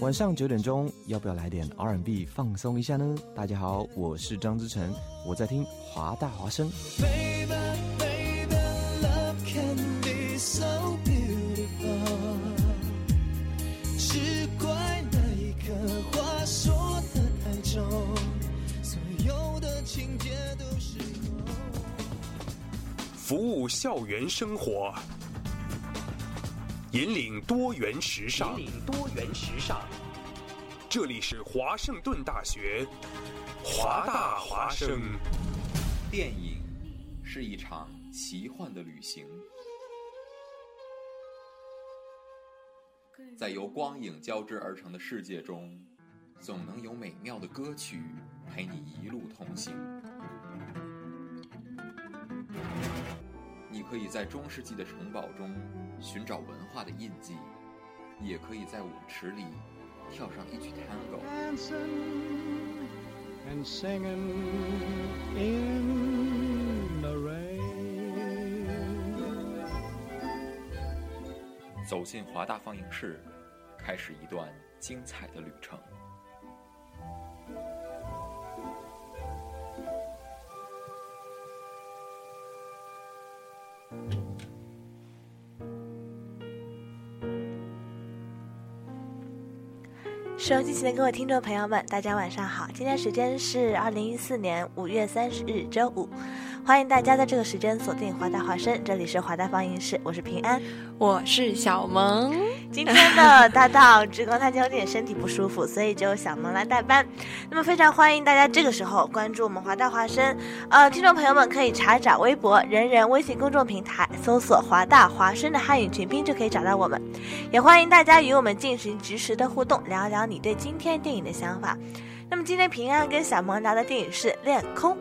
晚上九点钟，要不要来点 R&B 放松一下呢？大家好，我是张之成，我在听华大华声。服务校园生活，引领多元时尚。引领多元时尚。这里是华盛顿大学，华大华生。电影是一场奇幻的旅行，在由光影交织而成的世界中，总能有美妙的歌曲陪你一路同行。可以在中世纪的城堡中寻找文化的印记，也可以在舞池里跳上一曲 tango。走进华大放映室，开始一段精彩的旅程。收音机前的各位听众朋友们，大家晚上好！今天时间是二零一四年五月三十日周五，欢迎大家在这个时间锁定华大华声，这里是华大放映室，我是平安，我是小萌。今天的搭档志光他今天有点身体不舒服，所以就小萌来代班。那么非常欢迎大家这个时候关注我们华大华声，呃，听众朋友们可以查找微博、人人微信公众平台，搜索华大华声的汉语全拼就可以找到我们。也欢迎大家与我们进行及时的互动，聊聊你对今天电影的想法。那么今天平安跟小萌聊的电影是《恋空》。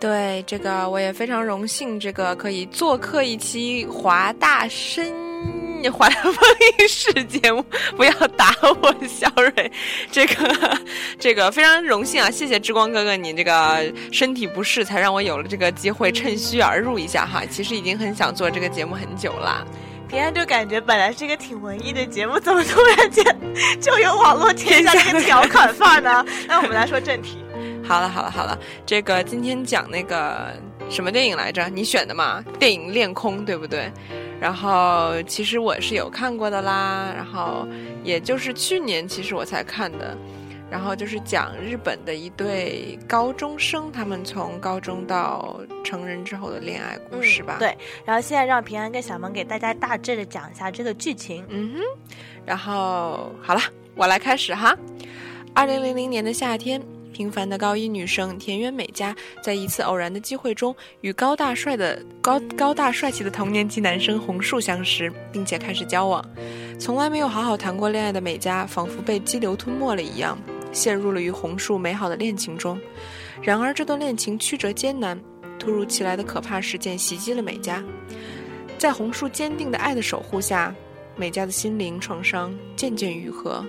对这个我也非常荣幸，这个可以做客一期华大声。华大放映室节目，不要打我，小蕊。这个，这个非常荣幸啊！谢谢之光哥哥，你这个身体不适，才让我有了这个机会趁虚而入一下哈。其实已经很想做这个节目很久了。平安就感觉本来是一个挺文艺的节目，怎么突然间 就有网络天下这个调侃范儿呢？那我们来说正题。好了，好了，好了，这个今天讲那个什么电影来着？你选的嘛？电影《恋空》，对不对？然后其实我是有看过的啦，然后也就是去年其实我才看的，然后就是讲日本的一对高中生，他们从高中到成人之后的恋爱故事吧。对，然后现在让平安跟小萌给大家大致的讲一下这个剧情。嗯哼，然后好了，我来开始哈。二零零零年的夏天。平凡的高一女生田园美嘉，在一次偶然的机会中，与高大帅的高高大帅气的同年级男生红树相识，并且开始交往。从来没有好好谈过恋爱的美嘉，仿佛被激流吞没了一样，陷入了与红树美好的恋情中。然而，这段恋情曲折艰难，突如其来的可怕事件袭击了美嘉。在红树坚定的爱的守护下，美嘉的心灵创伤渐渐愈合。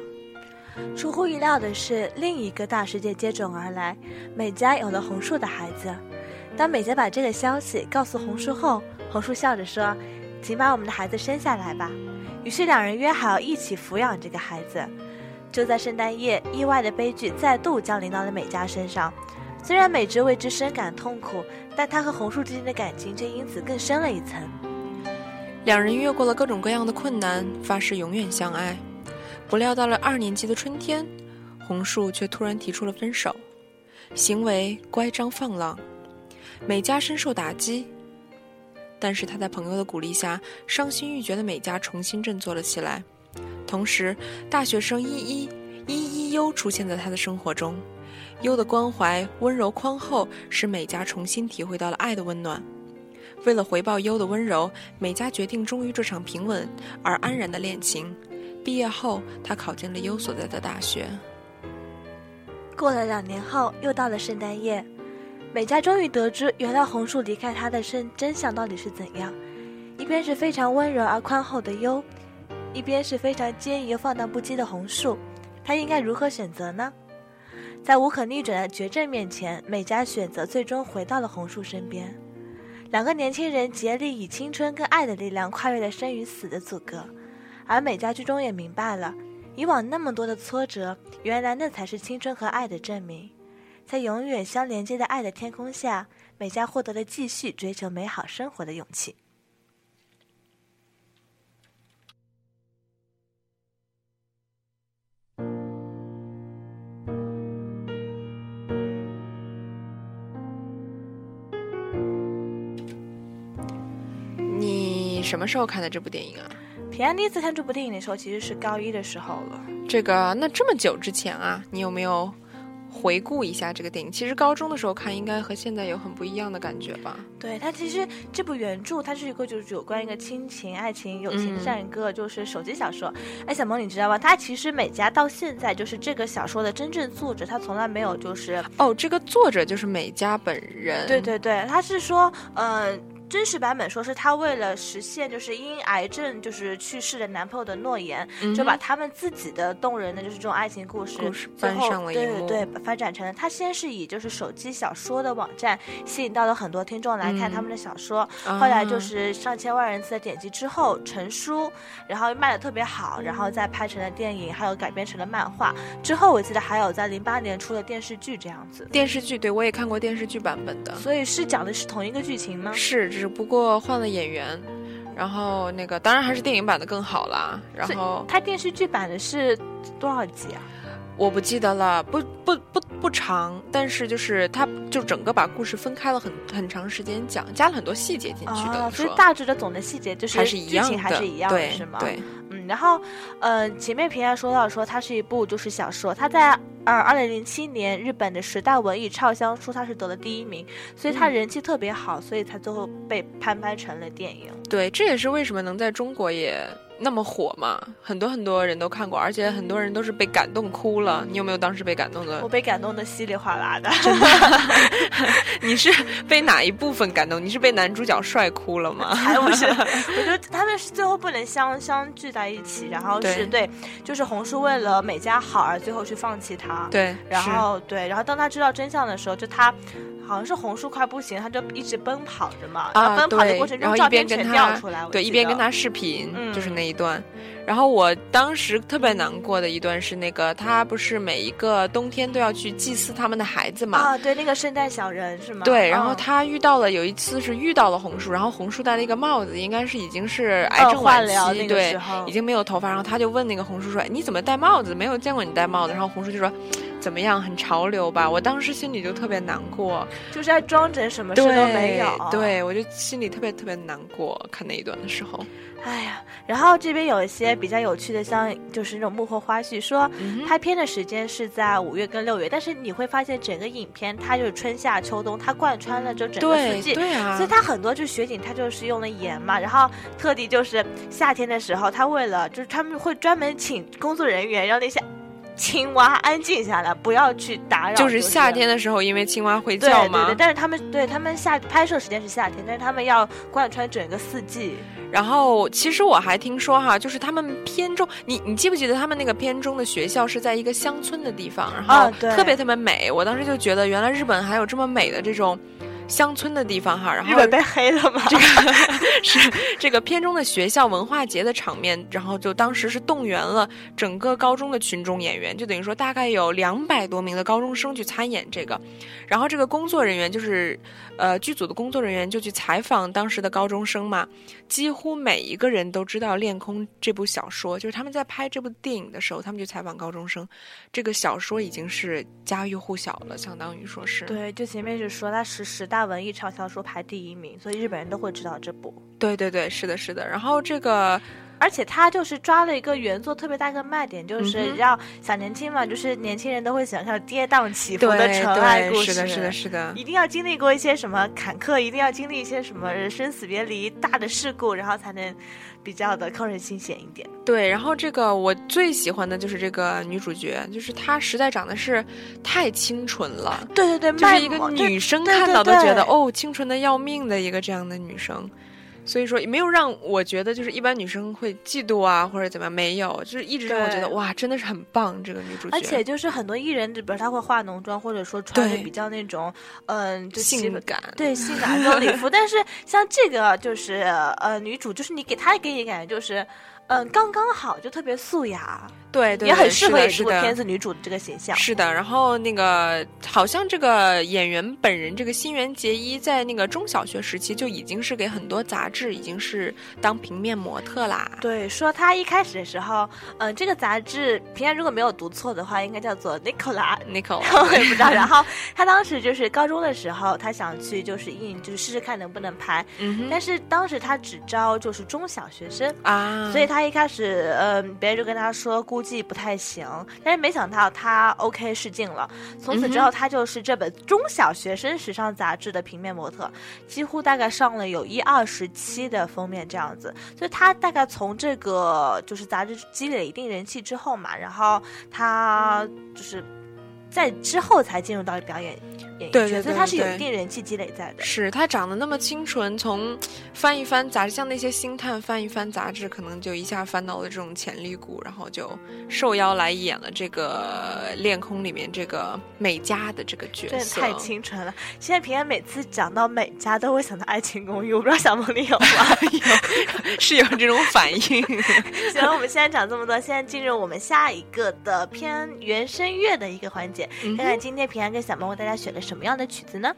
出乎意料的是，另一个大事件接踵而来，美嘉有了红树的孩子。当美嘉把这个消息告诉红树后，红树笑着说：“请把我们的孩子生下来吧。”于是两人约好一起抚养这个孩子。就在圣诞夜，意外的悲剧再度降临到了美嘉身上。虽然美芝为之深感痛苦，但她和红树之间的感情却因此更深了一层。两人越过了各种各样的困难，发誓永远相爱。不料到了二年级的春天，红树却突然提出了分手，行为乖张放浪，美嘉深受打击。但是他在朋友的鼓励下，伤心欲绝的美嘉重新振作了起来。同时，大学生依依依依优出现在他的生活中，优的关怀、温柔、宽厚，使美嘉重新体会到了爱的温暖。为了回报优的温柔，美嘉决定忠于这场平稳而安然的恋情。毕业后，他考进了优所在的大学。过了两年后，又到了圣诞夜，美嘉终于得知，原来红树离开他的真真相到底是怎样。一边是非常温柔而宽厚的优，一边是非常坚毅又放荡不羁的红树，他应该如何选择呢？在无可逆转的绝症面前，美嘉选择最终回到了红树身边。两个年轻人竭力以青春跟爱的力量跨越了生与死的阻隔。而美嘉最终也明白了，以往那么多的挫折，原来那才是青春和爱的证明。在永远相连接的爱的天空下，美嘉获得了继续追求美好生活的勇气。你什么时候看的这部电影啊？平安第一次看这部电影的时候，其实是高一的时候了。这个那这么久之前啊，你有没有回顾一下这个电影？其实高中的时候看，应该和现在有很不一样的感觉吧？对它其实这部原著，它是一个就是有关一个亲情、爱情、友情嗯这样一个就是手机小说。哎，小萌，你知道吗？它其实美嘉到现在就是这个小说的真正作者，他从来没有就是哦，这个作者就是美嘉本人。对对对，他是说，呃，真实版本说是她为了实现就是因癌症就是去世的男朋友的诺言，嗯就把他们自己的动人的就是这种爱情故事，故事最后搬上了对对对发展成了。他先是以就是手机小说的网站吸引到了很多听众来看嗯他们的小说，啊后来就是上千万人次的点击之后成书，然后卖的特别好，然后再拍成了电影，还有改编成了漫画。之后我记得还有在零八年出了电视剧这样子。电视剧，对我也看过电视剧版本的。所以是讲的是同一个剧情吗？是，只不过换了演员，然后那个当然还是电影版的更好啦。然后它电视剧版的是多少集啊？我不记得了，不不不不长，但是就是它就整个把故事分开了很很长时间讲，加了很多细节进去的。哦，所以说大致的总的细节就是还是一样的，还是一样的，对是吗？对，嗯，然后，呃，前面平安说到说它是一部就是小说，它在呃二零零七年日本的十大文艺畅销书，他是得了第一名，所以它嗯人气特别好，所以才最后被翻拍成了电影。对，这也是为什么能在中国也那么火嘛，很多很多人都看过，而且很多人都是被感动哭了。你有没有当时被感动的我？被感动的稀里哗啦的，你是被哪一部分感动？你是被男主角帅哭了吗？还不是？我觉得他们是最后不能相相聚在一起，然后是对对，就是红叔为了美嘉好而最后去放弃他。对，然后对，然后当他知道真相的时候，就他好像是红叔快不行，他就一直奔跑着嘛，然后啊，奔跑的过程中照片全掉出来，对，一边跟他视频，就是嗯那一段。然后我当时特别难过的一段是那个，他不是每一个冬天都要去祭祀他们的孩子嘛？啊，对，那个圣诞小人是吗？对，然后嗯他遇到了有一次是遇到了红树，然后红树戴了一个帽子，应该是已经是癌症晚期，对时候，已经没有头发。然后他就问那个红树说：“哎你怎么戴帽子？没有见过你戴帽子。”然后红树就说：“怎么样，很潮流吧？”我当时心里就特别难过，就是在装着，什么事，都没有。，对我就心里特别特别难过，看那一段的时候。哎呀，然后这边有一些比较有趣的，像就是那种幕后花絮，说拍片的时间是在五月跟六月，但是你会发现整个影片它就是春夏秋冬，它贯穿了就整个四季。对啊，所以它很多就是雪景，它就是用了盐嘛，然后特地就是夏天的时候，他为了就是他们会专门请工作人员让那些青蛙安静下来，不要去打扰。就是夏天的时候，因为青蛙会叫嘛对对对，，但是他们对他们夏拍摄时间是夏天，但是他们要贯穿整个四季。然后其实我还听说哈，就是他们片中，你你记不记得他们那个片中的学校是在一个乡村的地方，然后特别特别美。我当时就觉得，原来日本还有这么美的这种乡村的地方哈。然后日本被黑了吗？是这个片中的学校文化节的场面，然后就当时是动员了整个高中的群众演员，就等于说大概有两百多名的高中生去参演这个，然后这个工作人员就是，呃，剧组的工作人员就去采访当时的高中生嘛，几乎每一个人都知道《恋空》这部小说，就是他们在拍这部电影的时候，他们就采访高中生，这个小说已经是家喻户晓了，相当于说是。对，就前面是说它是十大文艺畅销书排第一名，所以日本人都会知道这部。对对对，是的，是的。然后这个而且他就是抓了一个原作特别大一个卖点，就是让小年轻嘛，就是年轻人都会喜欢看跌宕起伏的对纯爱故，事。是的，是的，是的。一定要经历过一些什么坎坷，一定要经历一些什么生死别离、大的事故，然后才能比较的扣人心弦一点。对，然后这个我最喜欢的就是这个女主角，就是她实在长得是太清纯了，对对对，就是一个女生看到都对觉得哦，清纯的要命的一个这样的女生。所以说也没有让我觉得就是一般女生会嫉妒啊或者怎么样，没有，就是一直让我觉得哇，真的是很棒这个女主角，而且就是很多艺人，比如她会化浓妆，或者说穿的比较那种，嗯，就性感，对性感装礼服。但是像这个就是呃女主，就是你给她给你感觉就是。嗯，刚刚好，就特别素雅，对对，也很适合演这部片子女主的这个形象。是的，然后那个好像这个演员本人，这个新垣结衣，在那个中小学时期就已经是给很多杂志已经是当平面模特啦。对，说她一开始的时候，嗯、这个杂志平安如果没有读错的话，应该叫做 Nicola Nicola，我也不知道。然后她当时就是高中的时候，她想去就是印，就是试试看能不能拍，嗯哼但是当时她只招就是中小学生。啊，所以她一开始，嗯、别人就跟他说估计不太行，但是没想到他 OK 试镜了。从此之后，他就是这本中小学生时尚杂志的平面模特，几乎大概上了有一二十期的封面这样子。所以他大概从这个就是杂志积累一定人气之后嘛，然后他就是在之后才进入到表演对所以他是有一定人气积累在的。是他长得那么清纯，从翻一翻杂志，像那些星探翻一翻杂志，可能就一下翻到了这种潜力股，然后就受邀来演了这个《恋空》里面这个美嘉的这个角色。太清纯了！现在平安每次讲到美嘉，都会想到《爱情公寓》，我不知道小梦你有吗？有是有这种反应。行，我们现在讲这么多，现在进入我们下一个的偏原声乐的一个环节，嗯看看今天平安跟小梦为大家选了什么样的曲子呢？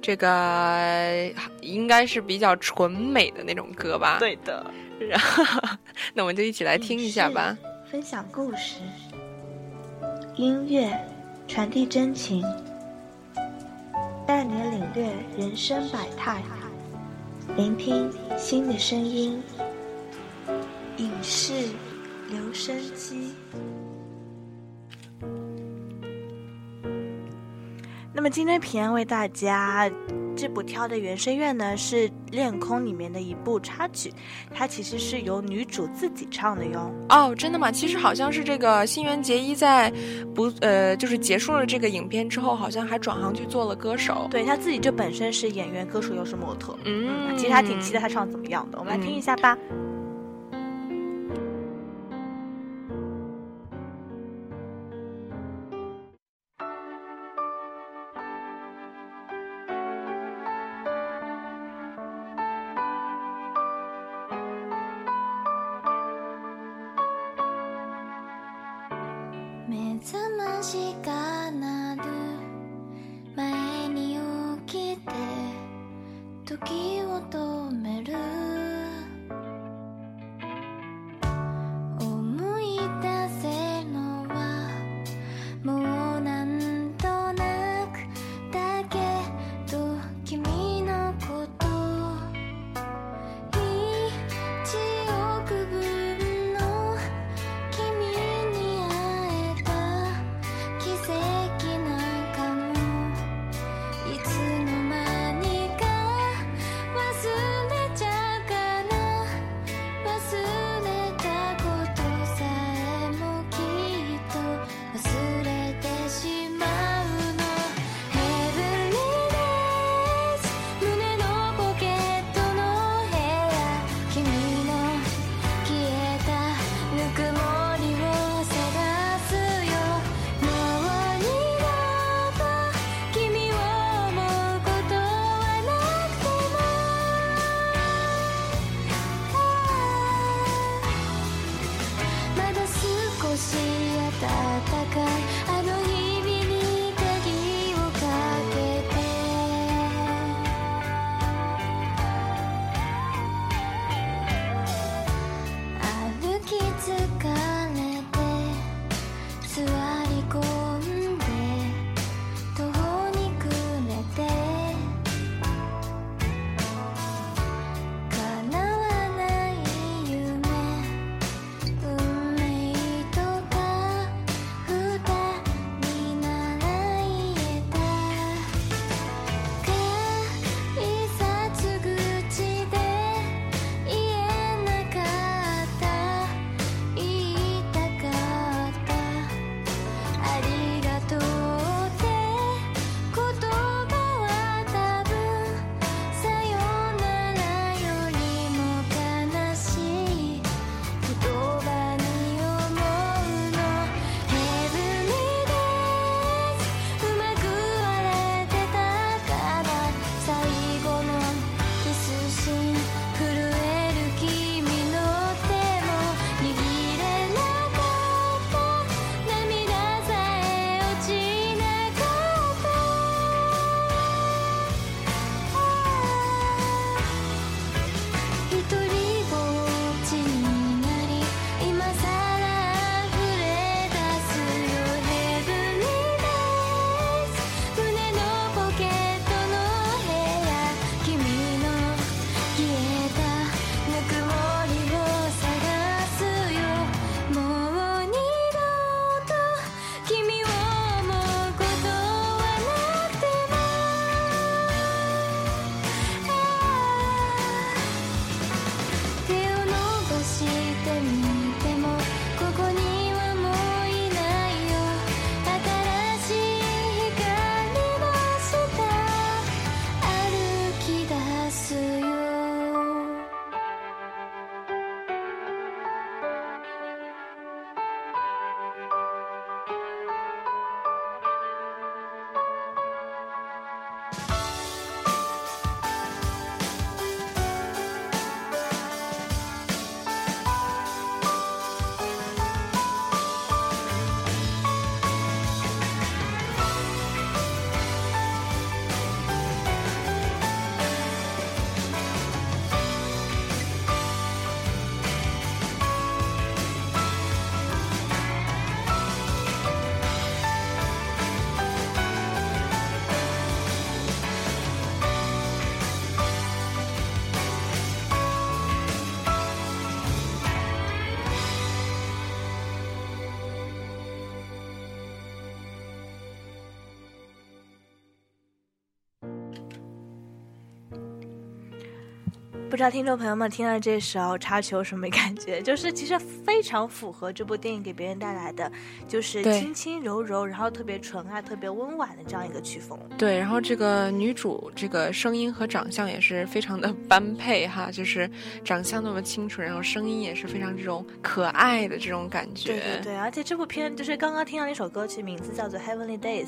这个应该是比较纯美的那种歌吧？，对的，然后 那我们就一起来听一下吧。分享故事，音乐传递真情，带你领略人生百态，聆听新的声音。影视留声机。那么今天平安为大家这部挑的原声乐呢，是《恋空》里面的一部插曲，它其实是由女主自己唱的哟。哦，真的吗？其实好像是这个新垣结衣在不呃，就是结束了这个影片之后，好像还转行去做了歌手。对她自己就本身是演员、歌手又是模特，嗯，其实还挺期待她唱怎么样的。我们来听一下吧。目不知道听众朋友们听了这首插曲有什么感觉？就是其实非常符合这部电影给别人带来的，就是轻轻柔柔，然后特别纯爱、特别温婉的这样一个曲风。对，然后这个女主这个声音和长相也是非常的 般配哈，就是长相那么清纯，然后声音也是非常这种可爱的这种感觉。对对对，而且这部片就是刚刚听到那首歌曲，名字叫做《Heavenly Days》，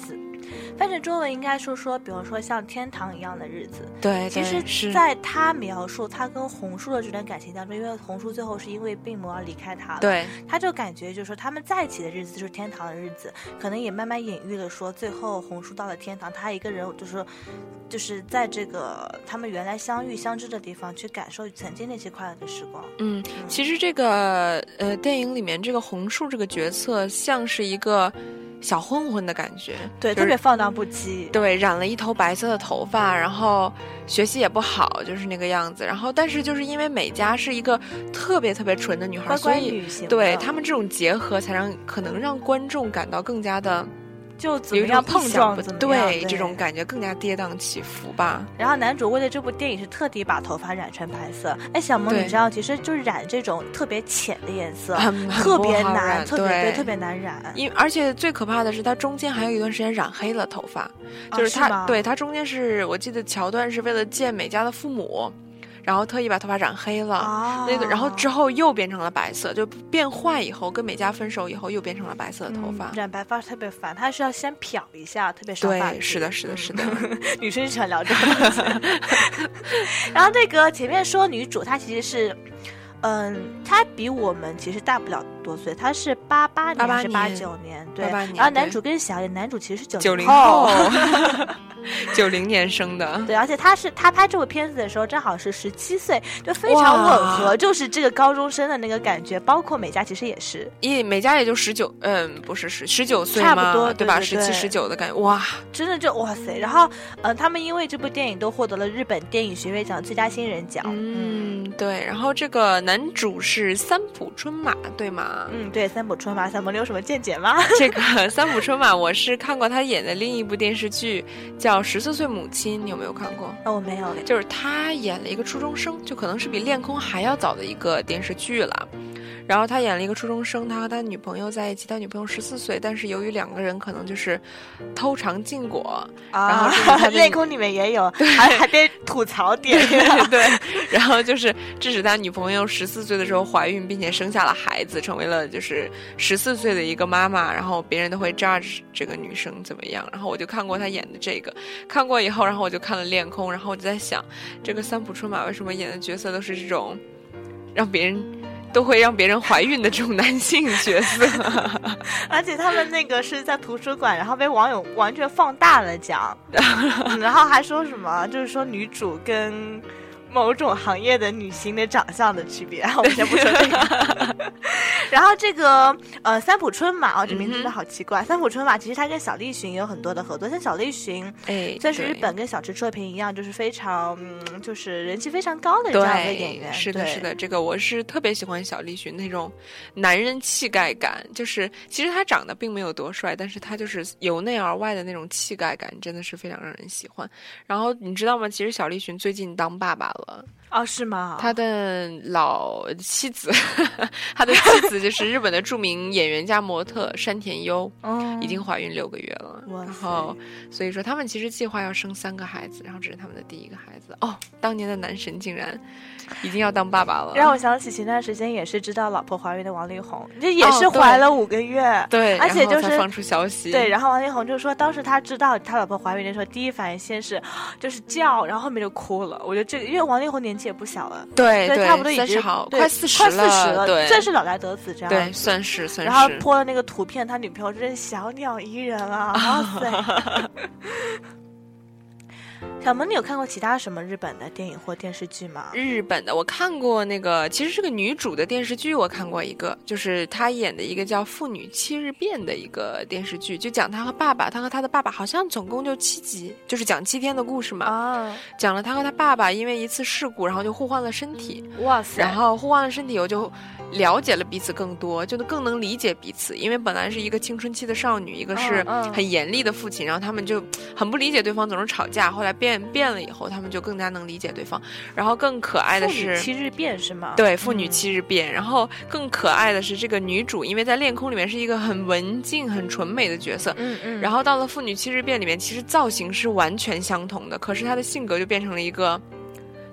翻成中文应该说说，比如说像天堂一样的日子。对其实在他描述他跟红树的这段感情当中，因为红树最后是因为病魔而离开他了，，对他就感觉就是说他们在一起的日子就是天堂的日子，可能也慢慢隐喻了说最后红树到了天堂，他一个人就是说，就是在这个他们原来相遇相知的地方去感受曾经那些快乐的时光。嗯，其实这个呃电影里面这个红树这个角色像是一个小混混的感觉，对，就是特别放荡不羁。对，染了一头白色的头发，然后学习也不好，就是那个样子。然后，但是就是因为美嘉是一个特别特别纯的女孩，乖乖所以对的他们这种结合，才让可能让观众感到更加的就怎么样碰撞怎么样对这种感觉更加跌宕起伏吧。然后男主为了这部电影是特地把头发染成白色。哎，小萌，你知道，其实就是染这种特别浅的颜色，特别难，特别对特别难染。因而且最可怕的是，他中间还有一段时间染黑了头发，啊就是他、是对他中间是我记得桥段是为了见美嘉的父母，然后特意把头发染黑了。啊，那个，然后之后又变成了白色，就变坏以后，跟美嘉分手以后又变成了白色的头发嗯。染白发特别烦，他是要先漂一下，特别伤发对，是的，是的，是的。女生喜欢聊这个。然后那个前面说女主她其实是，嗯，她比我们其实大不了多岁，他是八八年88还是八九年？对。88年对然后男主更小一点，男主其实是九九零后。后，九零年生的。对，而且他是他拍这部片子的时候正好是十七岁，就非常吻合，就是这个高中生的那个感觉。包括美嘉其实也是，一美嘉也就十九，嗯，不是十十九岁差不，多对吧？十七、十九的感觉，哇，真的就哇塞。然后，呃，他们因为这部电影都获得了日本电影学院奖最佳新人奖。嗯嗯，对。然后这个男主是三浦春马，对吗？嗯，对，三浦春马，小萌，你有什么见解吗？这个三浦春马，我是看过他演的另一部电视剧，叫《十四岁母亲》，你有没有看过？哦，我没有。就是他演了一个初中生，就可能是比《恋空》还要早的一个电视剧了。然后他演了一个初中生，他和他女朋友在一起，他女朋友十四岁，但是由于两个人可能就是偷尝禁果，然后恋空里面也有，还还被吐槽 点。对，然后就是致使他女朋友十四岁的时候怀孕，并且生下了孩子，成为了就是十四岁的一个妈妈。然后别人都会 judge 这个女生怎么样。然后我就看过她演的这个，看过以后，然后我就看了《恋空》，然后我就在想，这个三浦春马为什么演的角色都是这种让别人。都会让别人怀孕的这种男性角色，而且他们那个是在图书馆，然后被网友完全放大了讲，嗯然后还说什么，就是说女主跟某种行业的女星的长相的区别。我们先不说这个。然后这个呃三浦春马哦，这名字真的好奇怪。三浦春马其实他跟小栗旬也有很多的合作，像小栗旬哎，算是日本跟小池彻平一样，就是非常嗯，就是人气非常高的这样一个演员。是的，是的，这个我是特别喜欢小栗旬那种男人气概感，就是其实他长得并没有多帅，但是他就是由内而外的那种气概感，真的是非常让人喜欢。然后你知道吗？其实小栗旬最近当爸爸了，哦，是吗？他的老妻子，他的妻子就是日本的著名演员加模特山田优。嗯已经怀孕六个月了，然后所以说他们其实计划要生三个孩子，然后这是他们的第一个孩子。哦，当年的男神竟然已经要当爸爸了，让我想起前段时间也是知道老婆怀孕的王力宏，这也是怀了五个月。对，而且就是放出消息，对，然后王力宏就说，当时他知道他老婆怀孕的时候，第一反应先是就是叫，然后后面就哭了。我觉得这个，因为王力宏年纪也不小了，对对，差不多已经三十好，快四十快四十了，对，算是老来得子这样。对，算是算是。然后泼了那个图片，他女朋友真是小鸟依人啊！哇塞！小萌，你有看过其他什么日本的电影或电视剧吗？日本的，我看过那个，其实是个女主的电视剧，我看过一个，就是她演的一个叫《妇女七日变》的一个电视剧，就讲她和爸爸，她和她的爸爸好像总共就七集，就是讲七天的故事嘛，啊，讲了她和她爸爸因为一次事故，然后就互换了身体，哇塞！然后互换了身体，我就了解了彼此更多，就能更能理解彼此。因为本来是一个青春期的少女，一个是很严厉的父亲，然后他们就很不理解对方，总是吵架。后来变变了以后，他们就更加能理解对方。然后更可爱的妇女是，七日变是吗？对，父女嗯七日变。然后更可爱的是，这个女主，因为在恋空里面是一个很文静、很纯美的角色。嗯嗯，然后到了《父女七日变》里面，其实造型是完全相同的，可是她的性格就变成了一个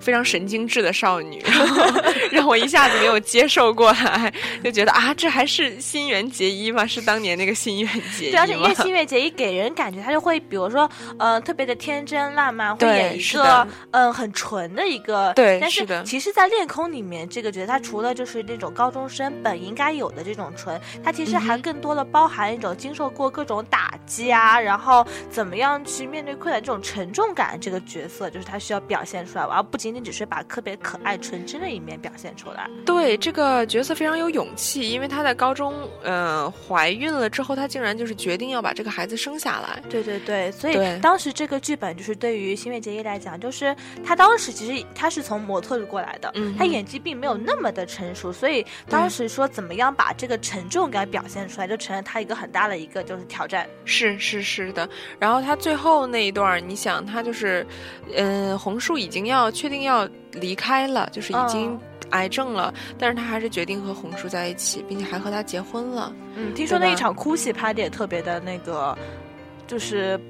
非常神经质的少女，然 后让我一下子没有接受过来，就觉得啊，这还是新垣结衣吗？是当年那个新垣结衣对，而且因为？新垣结衣给人感觉她就会，比如说，呃，特别的天真烂漫，会演一个嗯很纯的一个。对但是的其实，在恋空里面，这个角色他除了就是那种高中生本应该有的这种纯，他其实还更多的包含一种经受过各种打击啊，然后怎么样去面对困难这种沉重感，这个角色就是他需要表现出来，而不仅仅只是把特别可爱纯真的一面表现出来。对这个角色非常有勇气，因为她在高中呃怀孕了之后，她竟然就是决定要把这个孩子生下来。对对对，所以当时这个剧本就是对于新月结衣来讲，就是她当时其实她是从模特儿过来的，嗯她演技并没有那么的成熟，所以当时说怎么样把这个沉重感表现出来，就成了她一个很大的一个就是挑战。是是是的，然后她最后那一段，你想她就是，嗯、红树已经要确定要离开了，就是已经嗯癌症了，但是他还是决定和红叔在一起，并且还和他结婚了。嗯，听说那一场哭戏拍的也特别的那个，就是。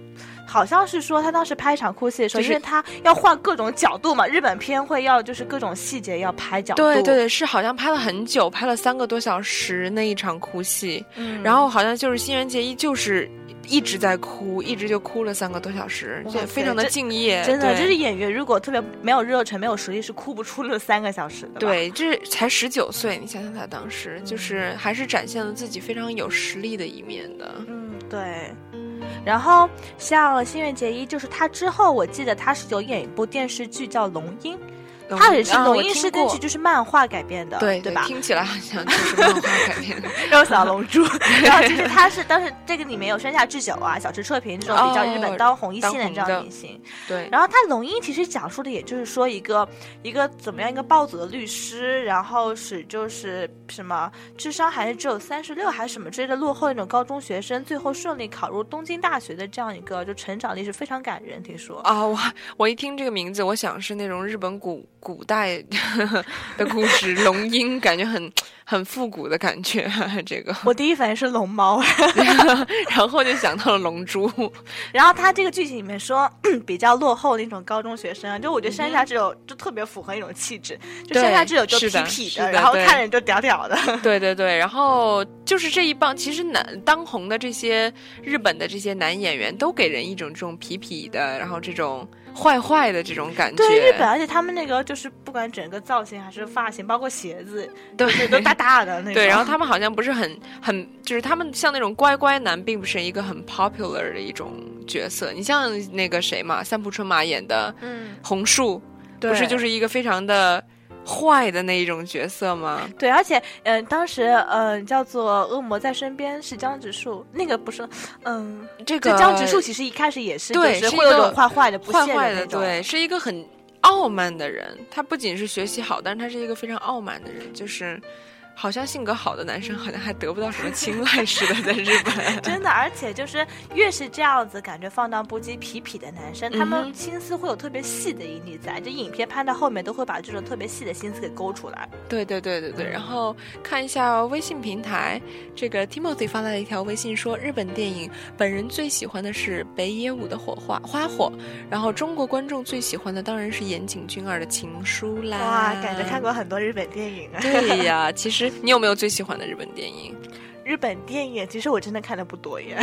好像是说他当时拍一场哭戏的时候，就是因为他要换各种角度嘛，日本片会要就是各种细节要拍角度。对对对，是好像拍了很久，拍了三个多小时那一场哭戏，嗯然后好像就是新垣结衣就是一直在哭，一直就哭了三个多小时，就非常的敬业，真的，对就是演员如果特别没有热忱、没有实力，是哭不出那三个小时的。对，这才十九岁，你想想他当时就是还是展现了自己非常有实力的一面的。嗯，对。然后像新垣结衣，就是她之后，我记得她是有演一部电视剧叫《龙樱》，她也是《啊龙樱》是根据就是漫画改编的，对对吧？听起来好像就是 漫画改编的。然后小龙珠。然后其实他是当时这个里面有山下智久啊、小池彻平这种比较日本哦当红一线的这样的明星。对，然后他《龙樱》其实讲述的也就是说一个一个怎么样一个暴走的律师，然后是就是什么智商还是只有三十六还是什么之类的落后那种高中学生，最后顺利考入东京大学的这样一个就成长历史非常感人。听说啊，我我一听这个名字，我想是那种日本古古代的故事，龙樱，感觉很很复古的感觉。这个，我第一反应是龙猫，然后就想到了龙珠。然后他这个剧情里面说 比较落后那种高中学生啊，就我觉得山下智友就特别符合一种气质，就山下智友就痞痞的，的然后看着就屌屌的。对对对，然后就是这一帮，其实男当红的这些日本的这些男演员，都给人一种这种痞痞的，然后这种坏坏的这种感觉。对日本，而且他们那个就是不管整个造型还是发型，包括鞋子，对就是都大大的那种。对，然后他们好像不是很很，就是他们像那种乖乖男，并不是一个很 popular 的一种角色。你像那个谁嘛，三浦春马演的嗯，红树，对不是就是一个非常的坏的那一种角色吗？对，而且嗯、呃当时嗯、呃叫做《恶魔在身边》是江直树，那个不是嗯，这个江直树其实一开始也是对就是会有种坏坏的、不屑坏坏的。对，是一个很傲慢的人。他不仅是学习好，但是他是一个非常傲慢的人，就是好像性格好的男生好像还得不到什么青睐似的，在 日本。真的，而且就是越是这样子感觉放荡不羁、痞痞的男生，他们心思会有特别细的一粒在，就影片拍到后面都会把这种特别细的心思给勾出来。对对对对对，然后看一下微信平台，这个 Timothy 发来了一条微信说，日本电影本人最喜欢的是北野武的火花花火，然后中国观众最喜欢的当然是岩井俊二的情书啦。哇，感觉看过很多日本电影啊。对呀，其实你有没有最喜欢的日本电影？日本电影其实我真的看的不多耶。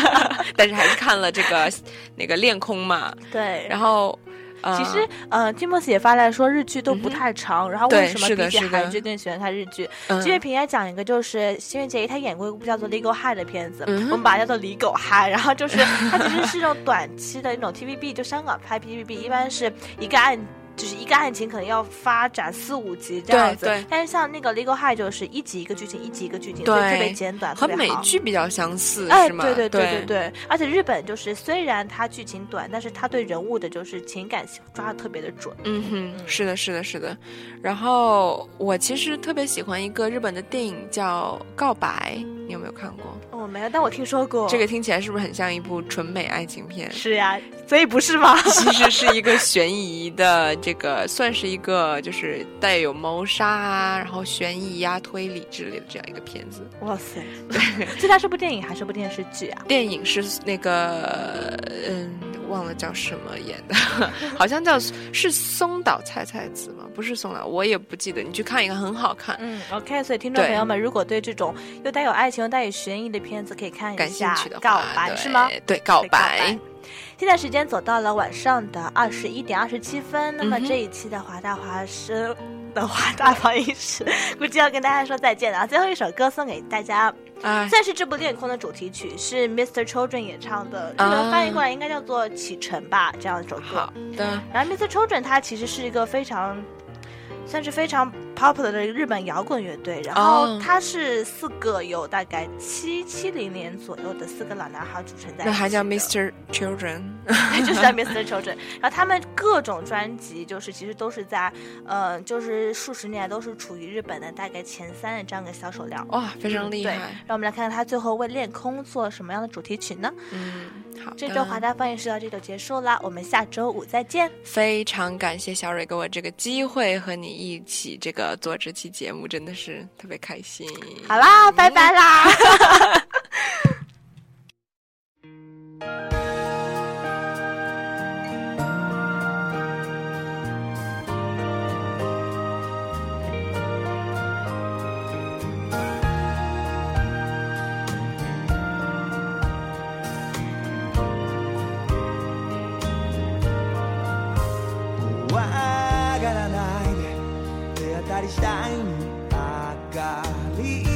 但是还是看了这个那个恋空嘛，对，然后。呃其实，呃，Timothy 也发来说日剧都不太长，然后为什么比起韩剧更喜欢看日剧？嗯这位平也讲一个就是新垣结衣，她演过一部叫做《Legal High》的片子，嗯我们把它叫做《李狗嗨》，然后就是它其实是这种短期的那种 TVB，就香港拍 TVB，一般是一个案。就是一个案情可能要发展四五集这样子。对对但是像那个 Legal High 就是一集一个剧情，一集一个剧情，对所以特别简短，和美。剧比较相似，哎，是吗？对对对对对对，而且日本就是虽然它剧情短，但是它对人物的就是情感抓的特别的准。嗯哼，是的，是的，是的。然后我其实特别喜欢一个日本的电影叫《告白》，你有没有看过？哦，没有，但我听说过这个听起来是不是很像一部纯美爱情片？是呀，所以不是吗？其实是一个悬疑的，这个算是一个就是带有谋杀啊，然后悬疑呀、推理之类的这样一个片子。哇塞，所以它是部电影还是部电视剧啊？电影是那个嗯，忘了叫什么演的，好像叫是松岛菜菜子吗？不是松岛，我也不记得。你去看一个，很好看。嗯，OK，所以听众朋友们，如果对这种又带有爱情又带有悬疑的片子，可以看一感兴下趣的《告白》是吗？对，告白。现在时间走到了晚上的二十一点二十七分，那么这一期的华大华生的华大放映室，估计要跟大家说再见了。最后一首歌送给大家，哎，算是这部电影空的主题曲，是 Mr. Children 演唱的，日啊文翻译过来应该叫做《启程》吧，这样一首歌好。的，然后 Mr. Children 他其实是一个非常，算是非常 popular 的日本摇滚乐队。然后哦他是四个有大概七七零年左右的四个老男孩组成在一起的，那还叫 Mr. Children。就是叫 Mr. Children。然后他们各种专辑就是其实都是在，呃，就是数十年来都是处于日本的大概前三的这样一个销售量。哇，非常厉对，害。让我们来看看他最后为恋空做什么样的主题曲呢？嗯，好。这周华大放映室到这里就结束了，我们下周五再见。非常感谢小蕊给我这个机会和你一起这个做这期节目，真的是特别开心。好啦，拜拜啦。That is dying. I